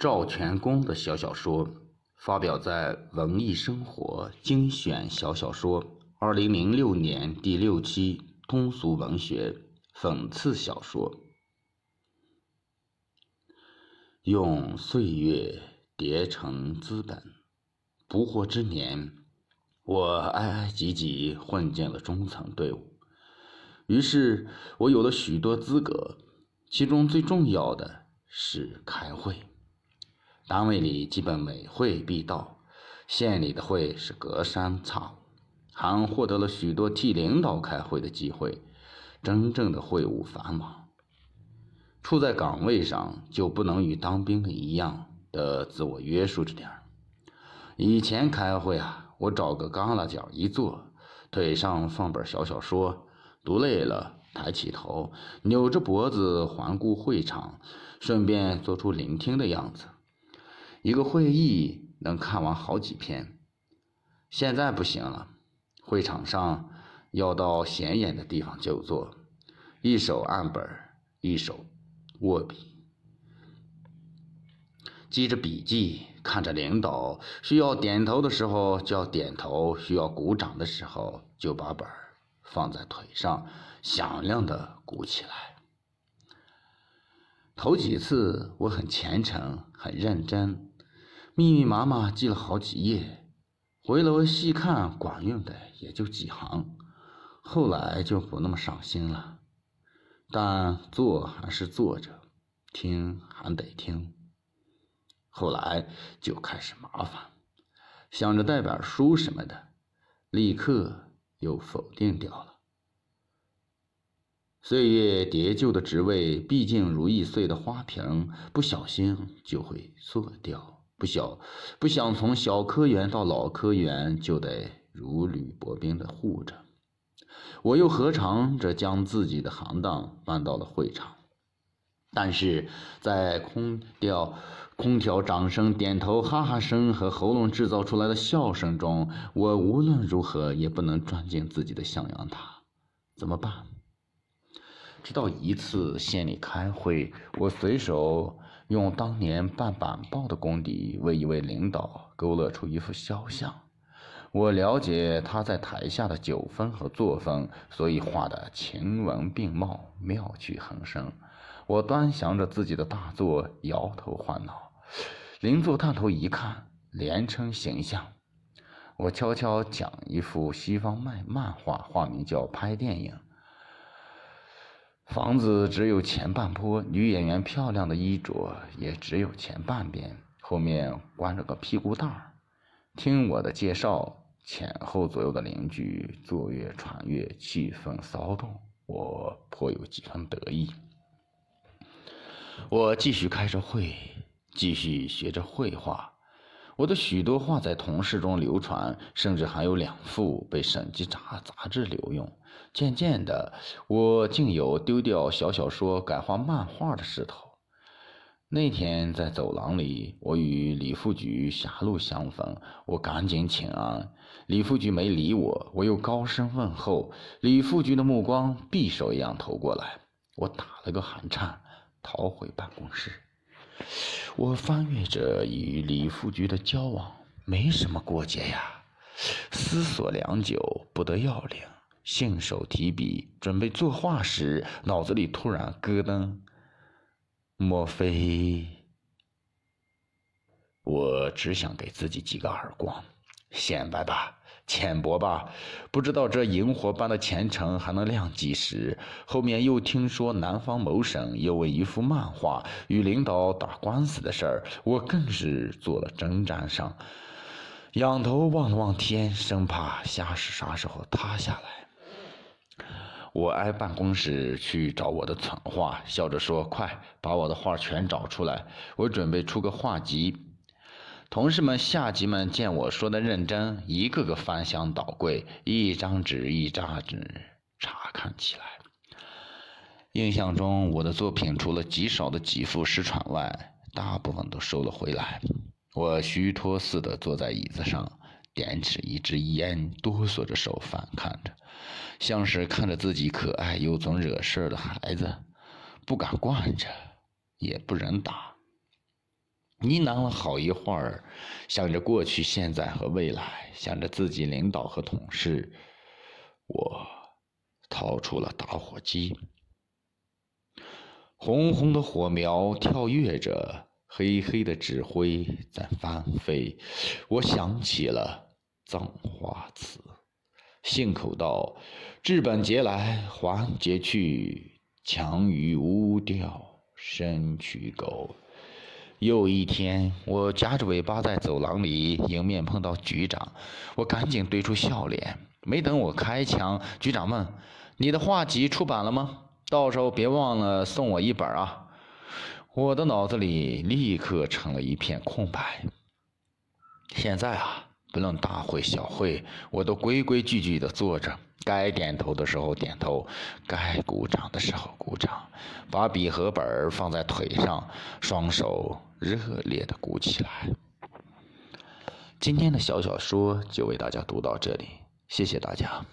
赵全功的小小说发表在《文艺生活精选小小说》二零零六年第六期通俗文学讽刺小说。用岁月叠成资本，不惑之年，我挨挨挤挤混进了中层队伍。于是，我有了许多资格，其中最重要的是开会。单位里基本每会必到，县里的会是隔三差五，还获得了许多替领导开会的机会。真正的会务繁忙，处在岗位上就不能与当兵的一样的自我约束着点儿。以前开会啊，我找个旮旯角一坐，腿上放本小小说，读累了抬起头，扭着脖子环顾会场，顺便做出聆听的样子。一个会议能看完好几篇，现在不行了。会场上要到显眼的地方就坐，一手按本，一手握笔，记着笔记，看着领导需要点头的时候就要点头，需要鼓掌的时候就把本放在腿上，响亮的鼓起来。头几次我很虔诚，很认真。密密麻麻记了好几页，回头细看，管用的也就几行。后来就不那么上心了，但做还是做着，听还得听。后来就开始麻烦，想着带本书什么的，立刻又否定掉了。岁月叠就的职位，毕竟如易碎的花瓶，不小心就会碎掉。不小，不想从小科员到老科员，就得如履薄冰的护着。我又何尝这将自己的行当搬到了会场？但是在空调、空调掌声、点头、哈哈声和喉咙制造出来的笑声中，我无论如何也不能钻进自己的象牙塔。怎么办？直到一次县里开会，我随手。用当年办板报的功底为一位领导勾勒出一幅肖像。我了解他在台下的酒风和作风，所以画的晴雯并茂，妙趣横生。我端详着自己的大作，摇头晃脑。邻座探头一看，连称形象。我悄悄讲一幅西方漫漫画，画名叫《拍电影》。房子只有前半坡，女演员漂亮的衣着也只有前半边，后面关着个屁股蛋儿。听我的介绍，前后左右的邻居坐月传月，气氛骚动，我颇有几分得意。我继续开着会，继续学着绘画。我的许多画在同事中流传，甚至还有两幅被审计杂杂志留用。渐渐的，我竟有丢掉小小说改画漫画的势头。那天在走廊里，我与李副局狭路相逢，我赶紧请安。李副局没理我，我又高声问候，李副局的目光匕首一样投过来，我打了个寒颤，逃回办公室。我翻阅着与李副局的交往，没什么过节呀。思索良久，不得要领，信手提笔准备作画时，脑子里突然咯噔。莫非？我只想给自己几个耳光，显摆吧。浅薄吧，不知道这萤火般的前程还能亮几时。后面又听说南方某省有为一幅漫画与领导打官司的事儿，我更是做了征战上，仰头望了望天，生怕下是啥时候塌下来。我挨办公室去找我的存画，笑着说：“快把我的画全找出来，我准备出个画集。”同事们、下级们见我说的认真，一个个翻箱倒柜，一张纸一张纸查看起来。印象中，我的作品除了极少的几幅失传外，大部分都收了回来。我虚脱似的坐在椅子上，点起一支烟，哆嗦着手翻看着，像是看着自己可爱又总惹事儿的孩子，不敢惯着，也不忍打。呢喃了好一会儿，想着过去、现在和未来，想着自己领导和同事，我掏出了打火机。红红的火苗跳跃着，黑黑的纸灰在翻飞。我想起了葬花词：“信口道，治本节来还节去，强于无调身躯狗。”又一天，我夹着尾巴在走廊里迎面碰到局长，我赶紧堆出笑脸。没等我开枪，局长问：“你的画集出版了吗？”到时候别忘了送我一本啊！我的脑子里立刻成了一片空白。现在啊，不论大会小会，我都规规矩矩的坐着，该点头的时候点头，该鼓掌的时候鼓掌，把笔和本儿放在腿上，双手热烈的鼓起来。今天的小小说就为大家读到这里，谢谢大家。